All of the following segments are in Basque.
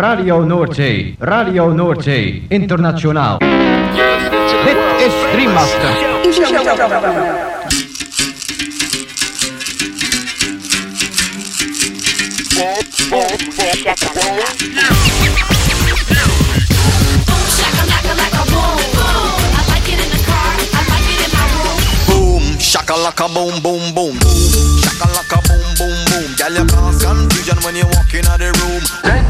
Radio Noordzee, Radio Noordzee, internationaal. Dit is Dreammaster. Boom, shakalaka boom boom boom. Shakalaka boom boom boom. Girl, you cause confusion when you walk in the room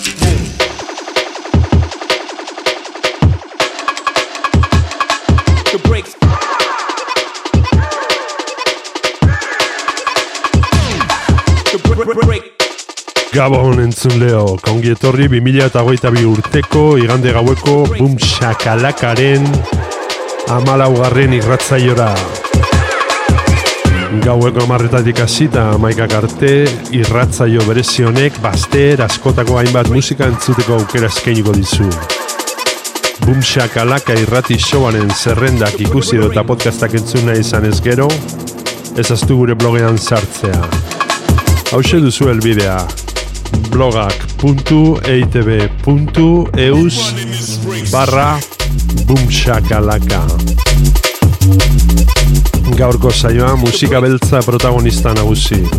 Gabon entzun leo, kongi etorri 2008 urteko igande gaueko Boom Shakalakaren amalaugarren irratzaiora. Gaueko amarretatik hasita amaikak arte irratzaio berezionek baster askotako hainbat musika entzuteko aukera eskainiko dizu. Boom Shakalaka irrati showaren zerrendak ikusi edo eta podcastak entzun nahi izan ez gero, ezaztu gure blogean sartzea. Hau duzu elbidea blogak.eitb.eus barra bumshakalaka Gaurko saioa musika beltza protagonista nagusi.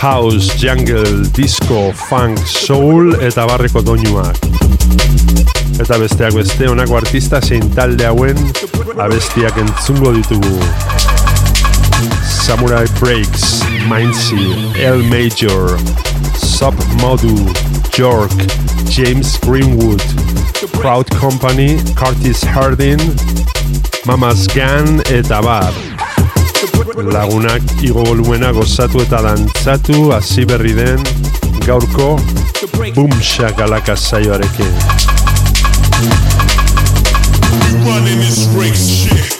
House, jungle, disco, funk, soul eta barreko doinuak. Eta besteak beste honako artista zein talde hauen abestiak entzungo ditugu. Samurai Breaks, Mindsy, L Major, Sub Modu, York, James Greenwood, Proud Company, Curtis Hardin, Mamas Gun eta bar. Lagunak igo volumena gozatu eta dantzatu hasi berri den gaurko Boom Shakalaka saioarekin. running this shit.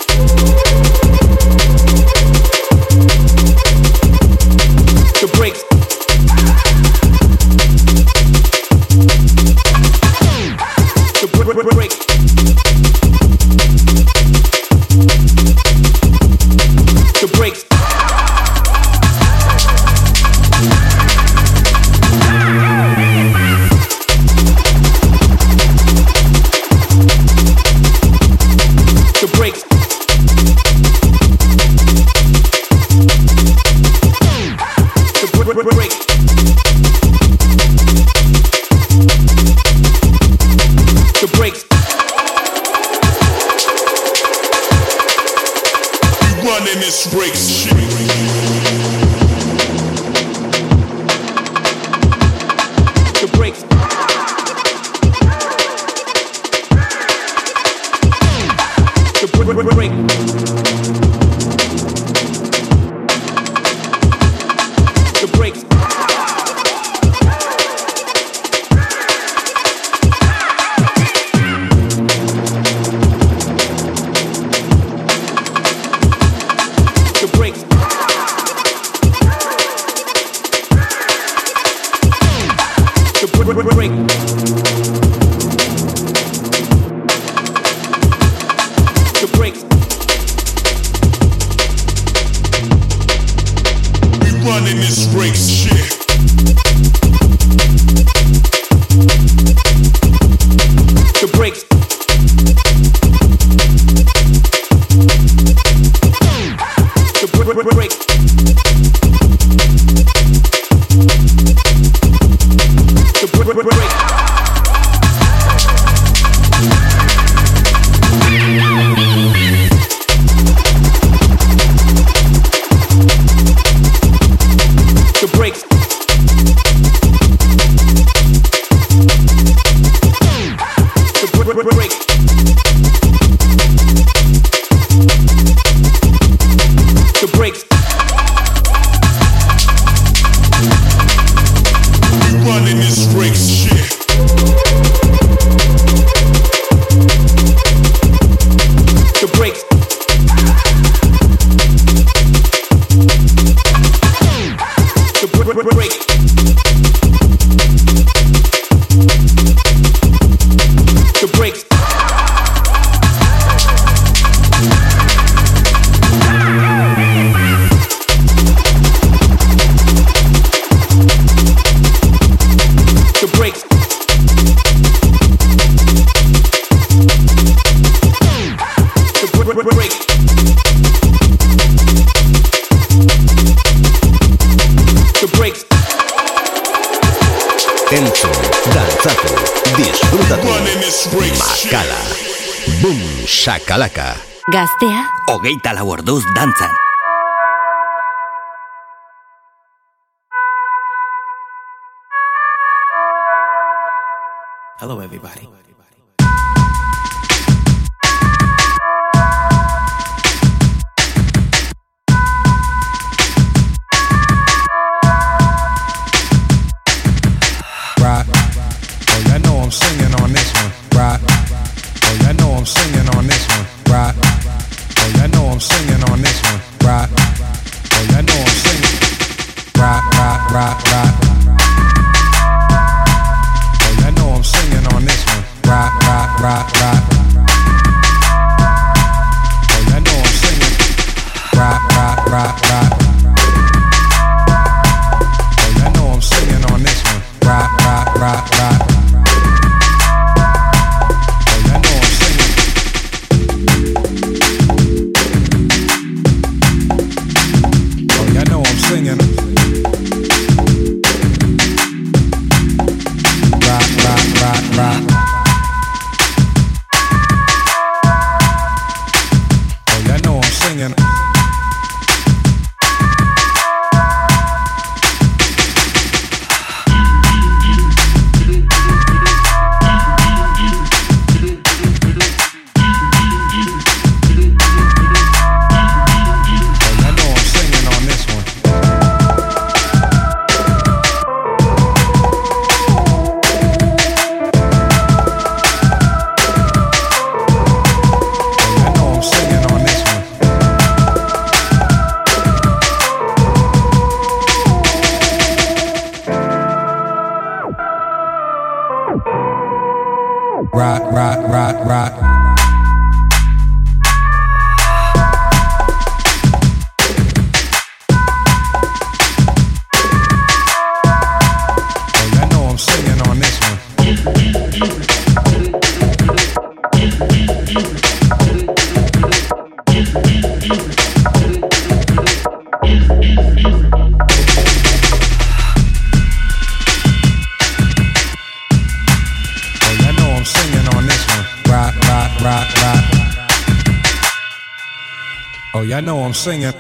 Atento, dantzatu, disfrutatu, makala, bum, shakalaka. Gaztea, hogeita lau orduz dantzan. Hello everybody. singer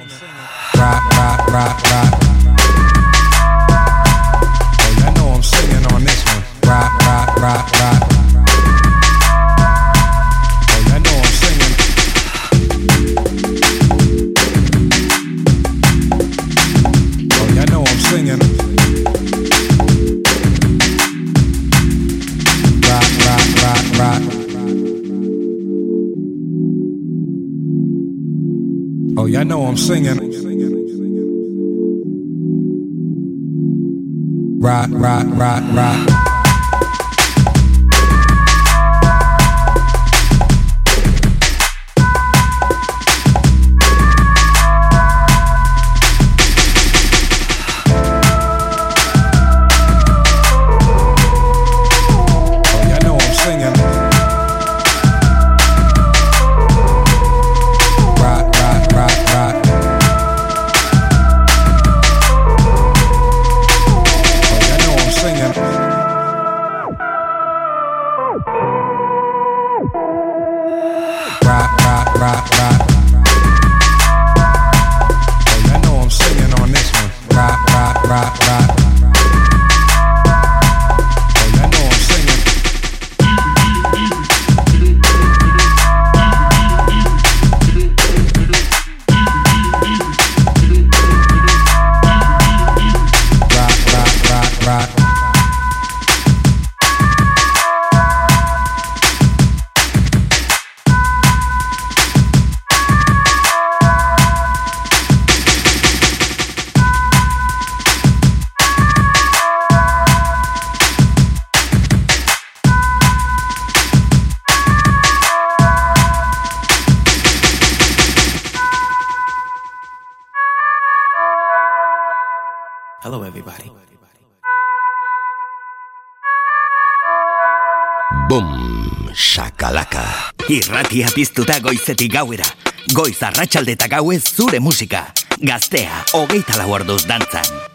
singing. Irratia piztuta goizetik gauera. Goiz arratsalde eta gauez zure musika. Gaztea, hogeita lau orduz dantzan.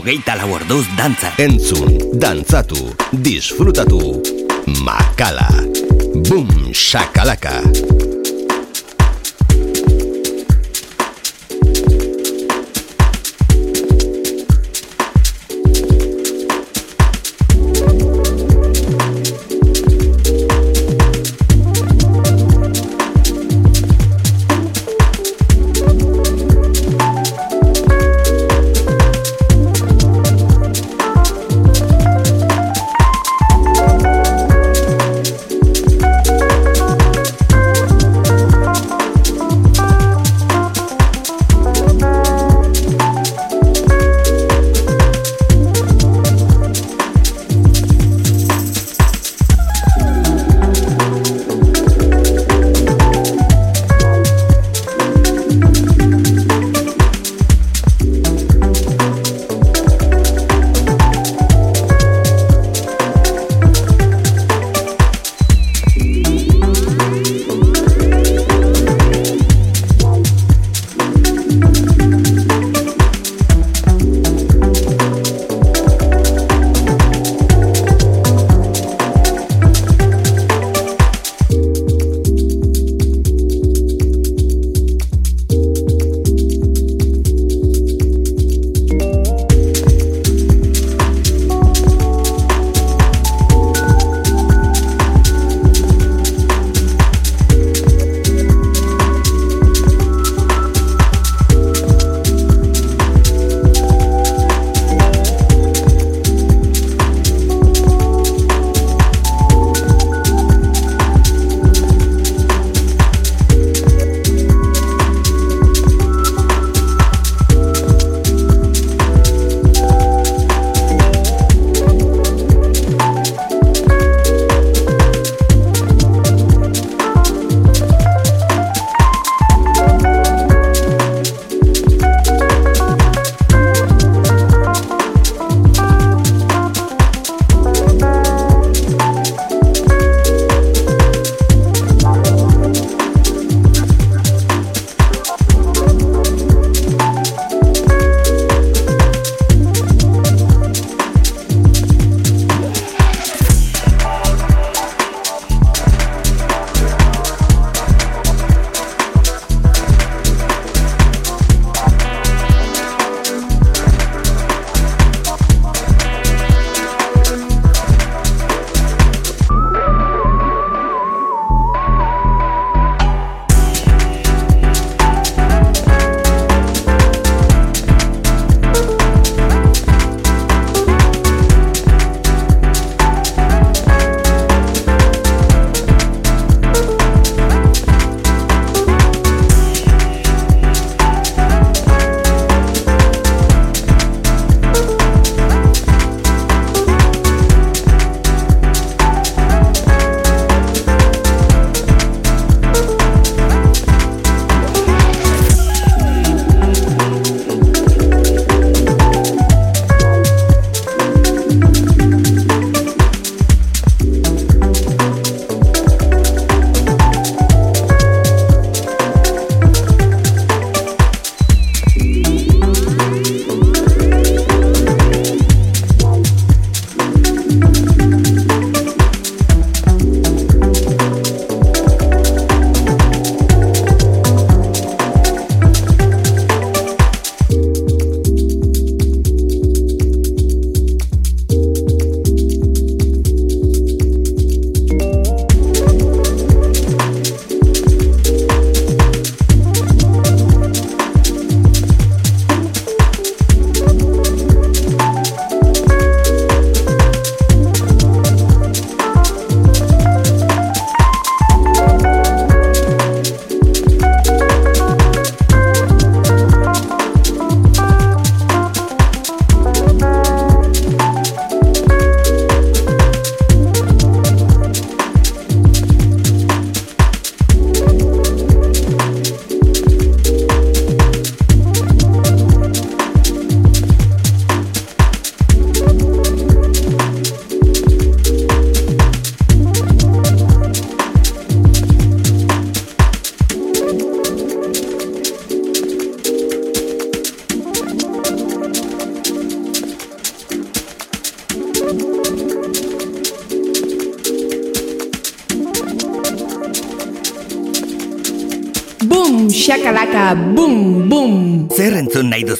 Hogeita lau orduz dantza. Entzun, dantzatu, disfrutatu. Makala. Shakalaka. shakalaka,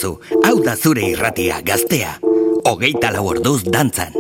duzu, hau da zure irratia gaztea. Hogeita lau orduz dantzan.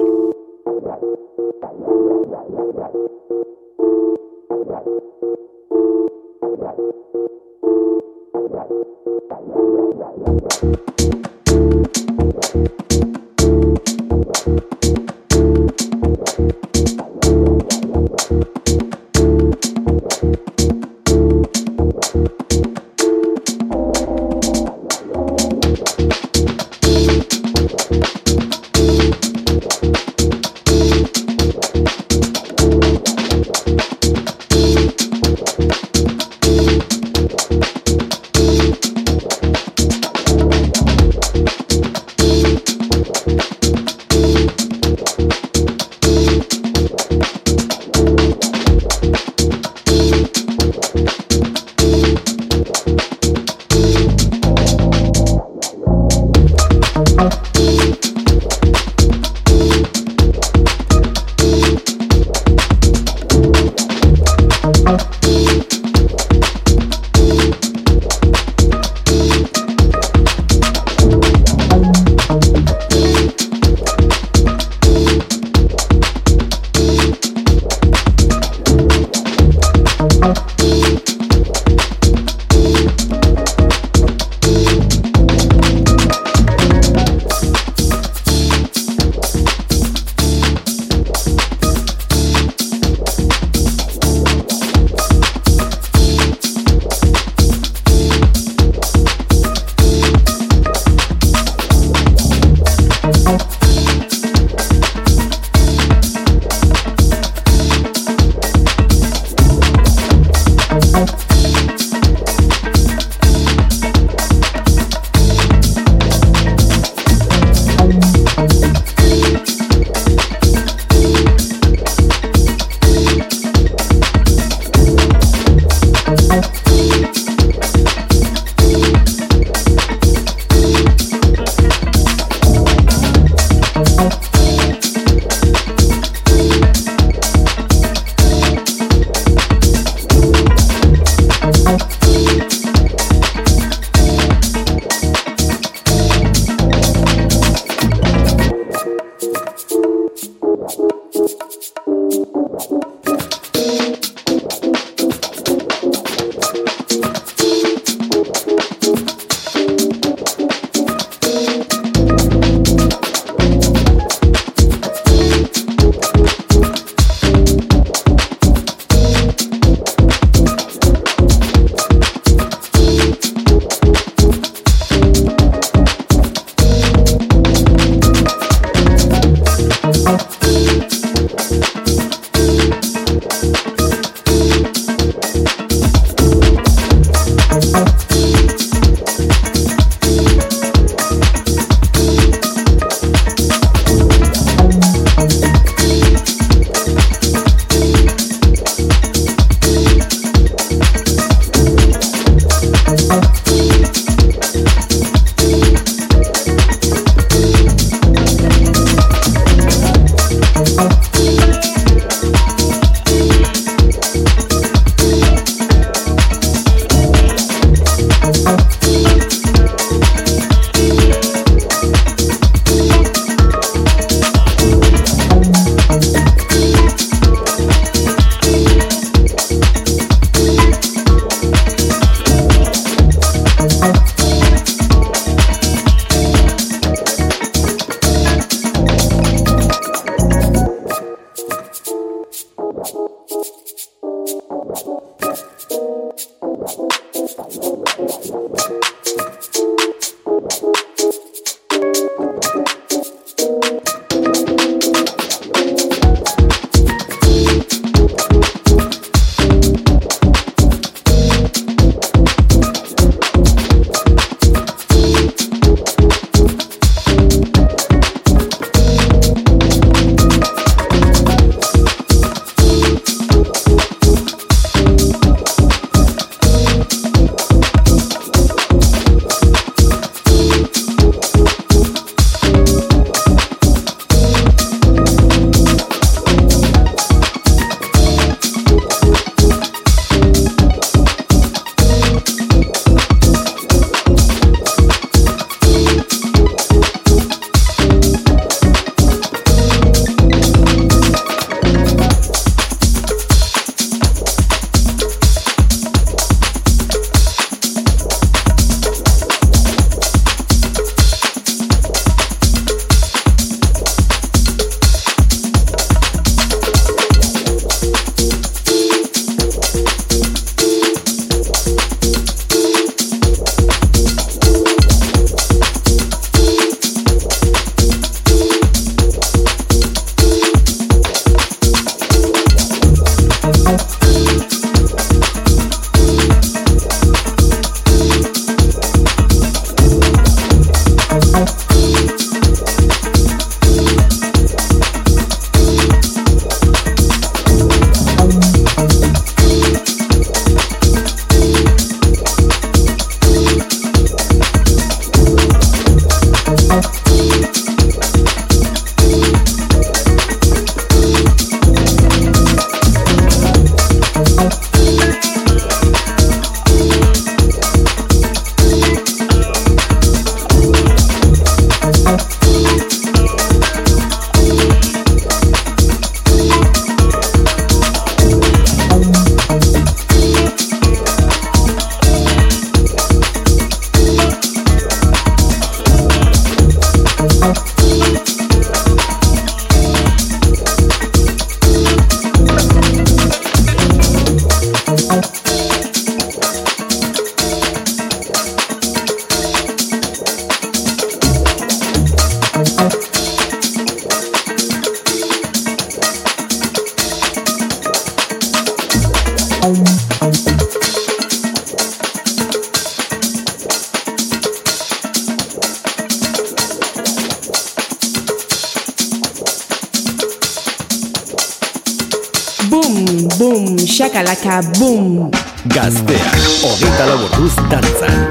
txakalaka boom! Gazteak, hogeita laburuz dantzan.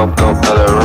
go, go, better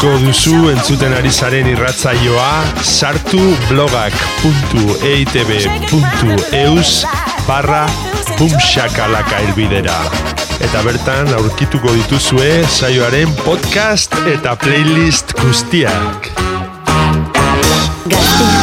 jarraituko duzu entzuten ari zaren irratzaioa sartu blogak.eitb.eus barra pumxakalaka elbidera. Eta bertan aurkituko dituzue saioaren podcast eta playlist guztiak. Gaztea.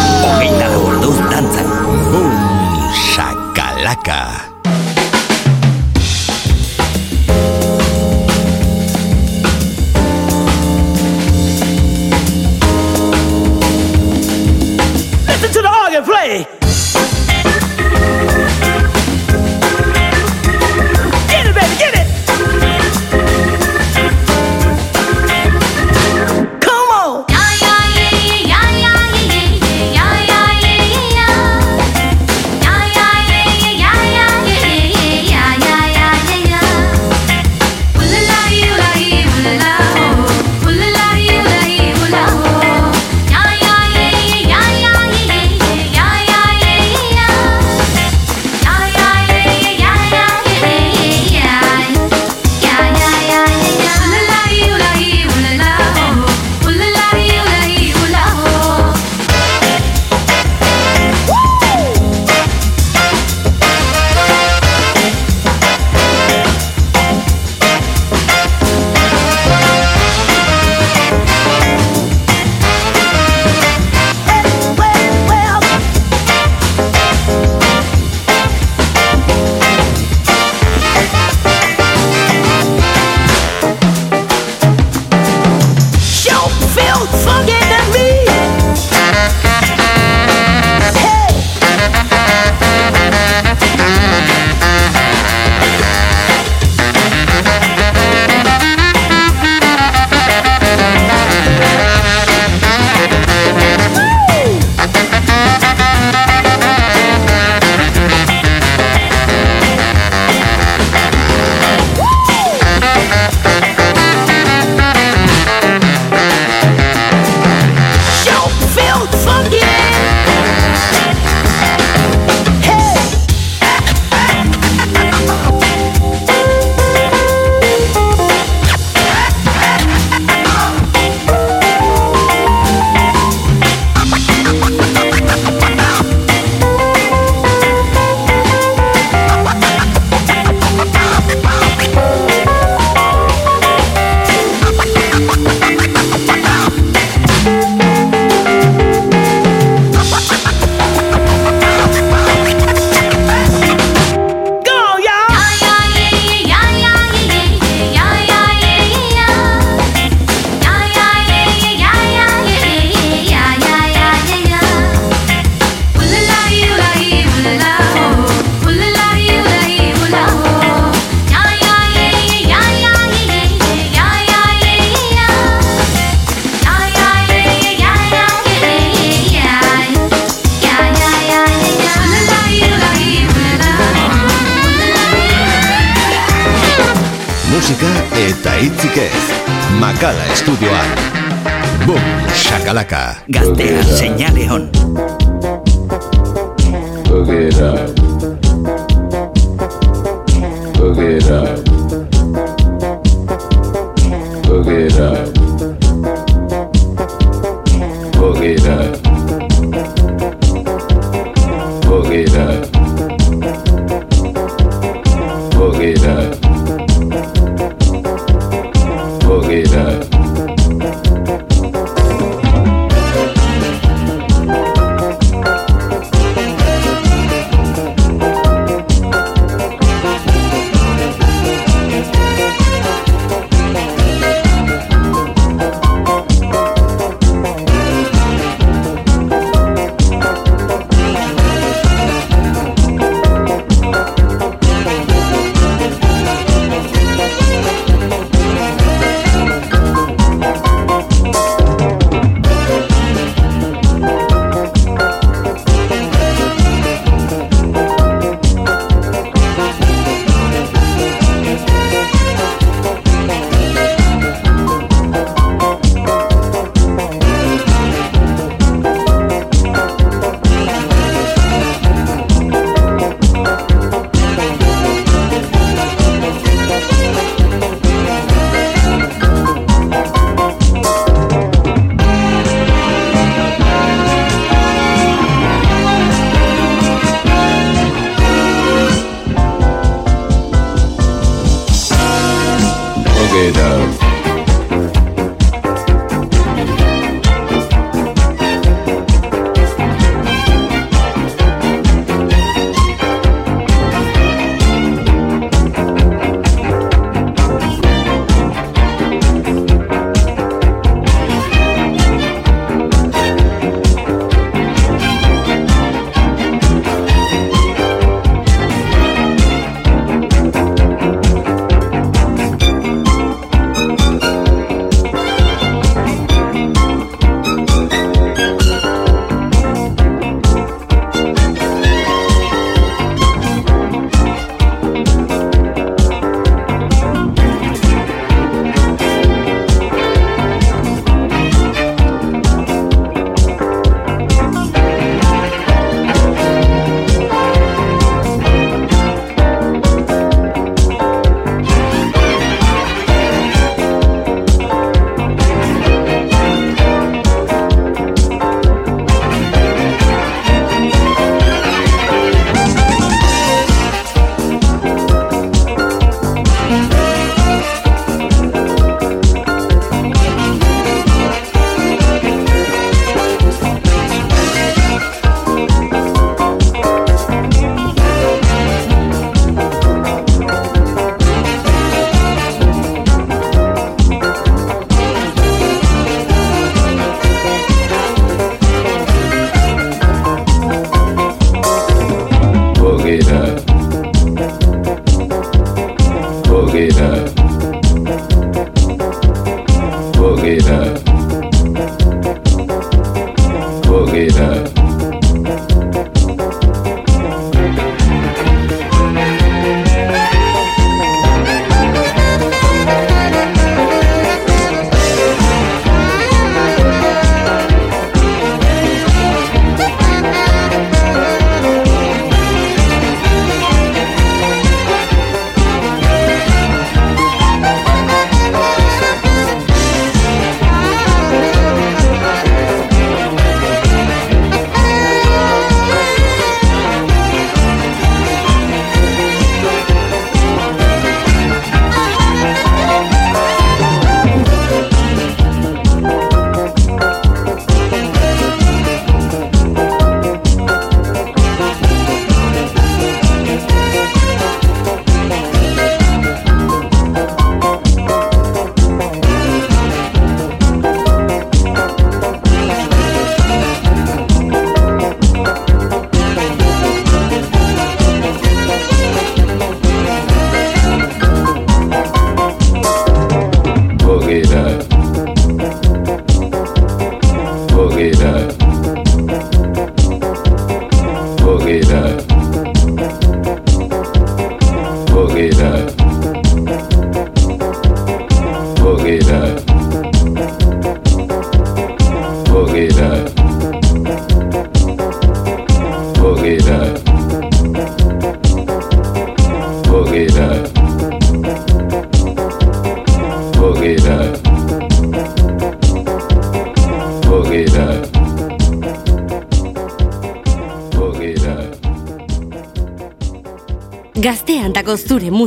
Estudioan. Bum, shakalaka. Gaztea señale hon.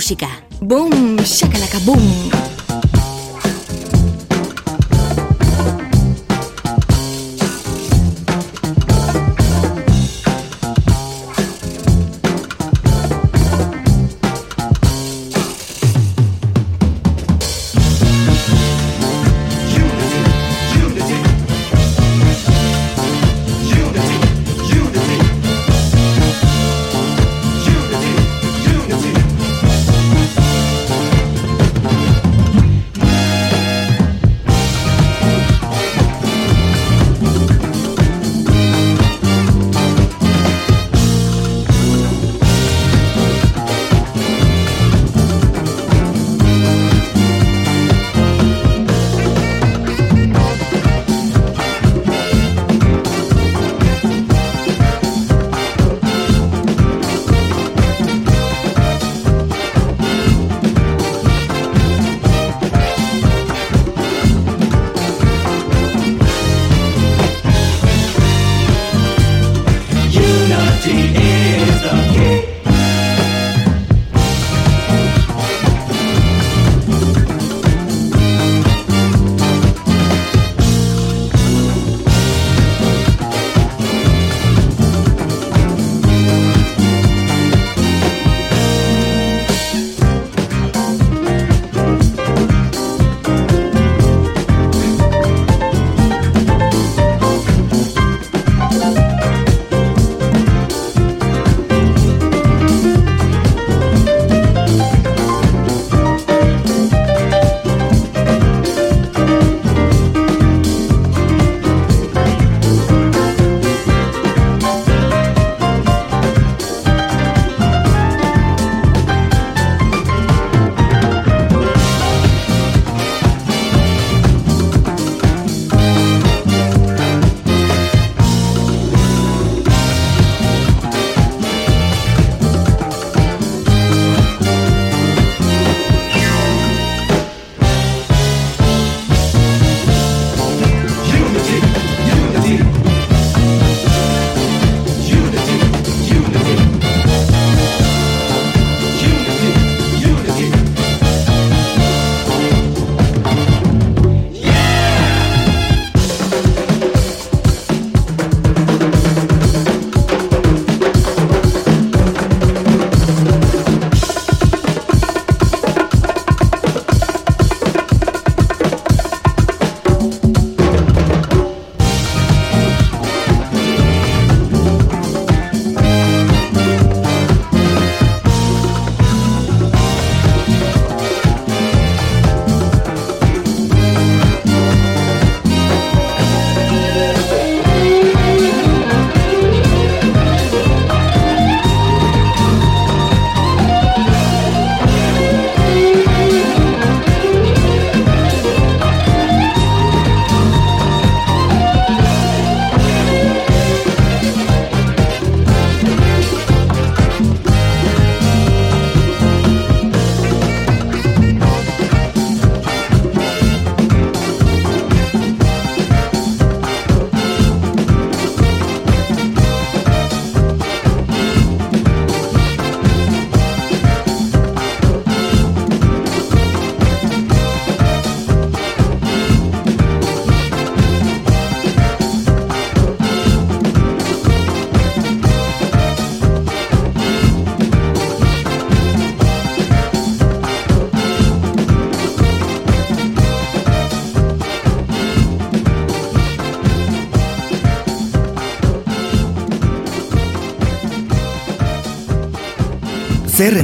música.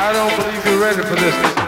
I don't believe you're ready for this.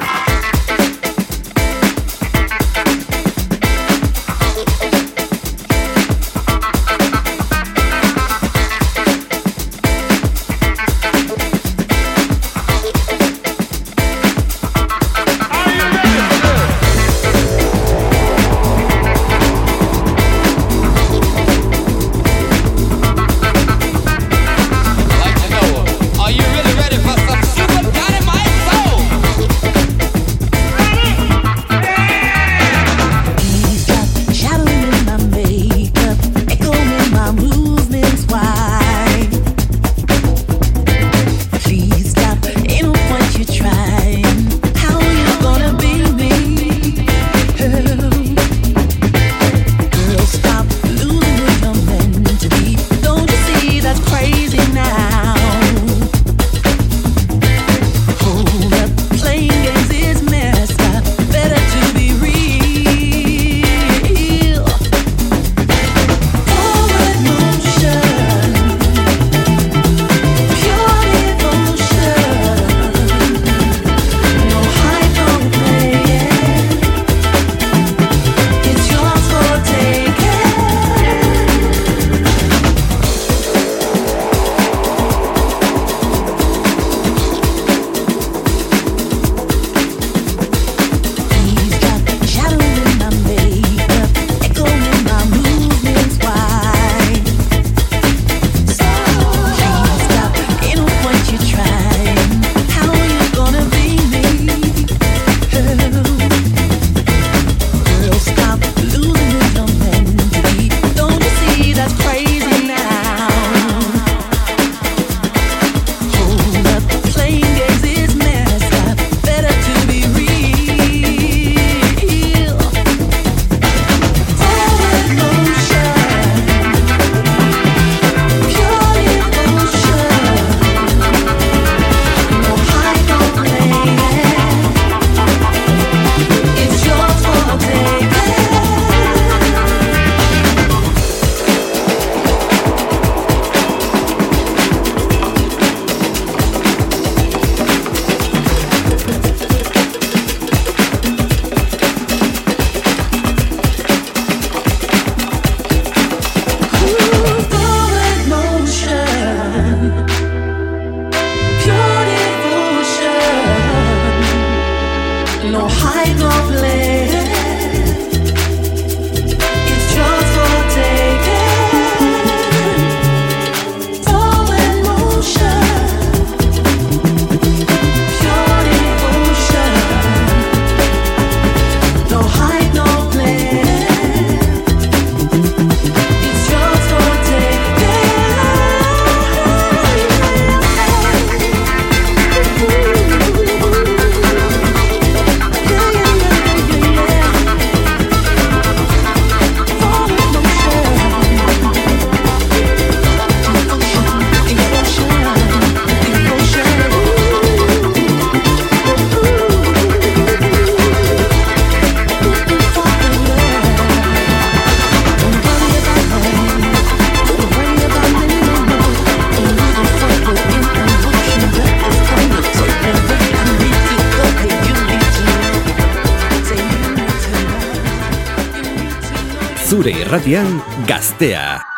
zure irratian gaztea.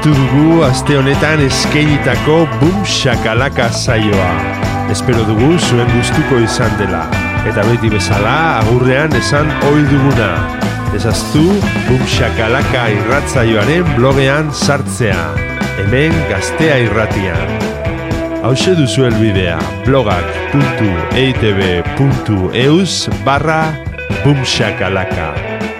amaitu dugu aste honetan eskeinitako bum shakalaka zaioa. Espero dugu zuen gustuko izan dela. Eta beti bezala agurrean esan ohi duguna. Ezaztu bum shakalaka irratzaioaren blogean sartzea. Hemen gaztea irratian. Hau duzu elbidea blogak.eitb.eus e barra bumxakalaka.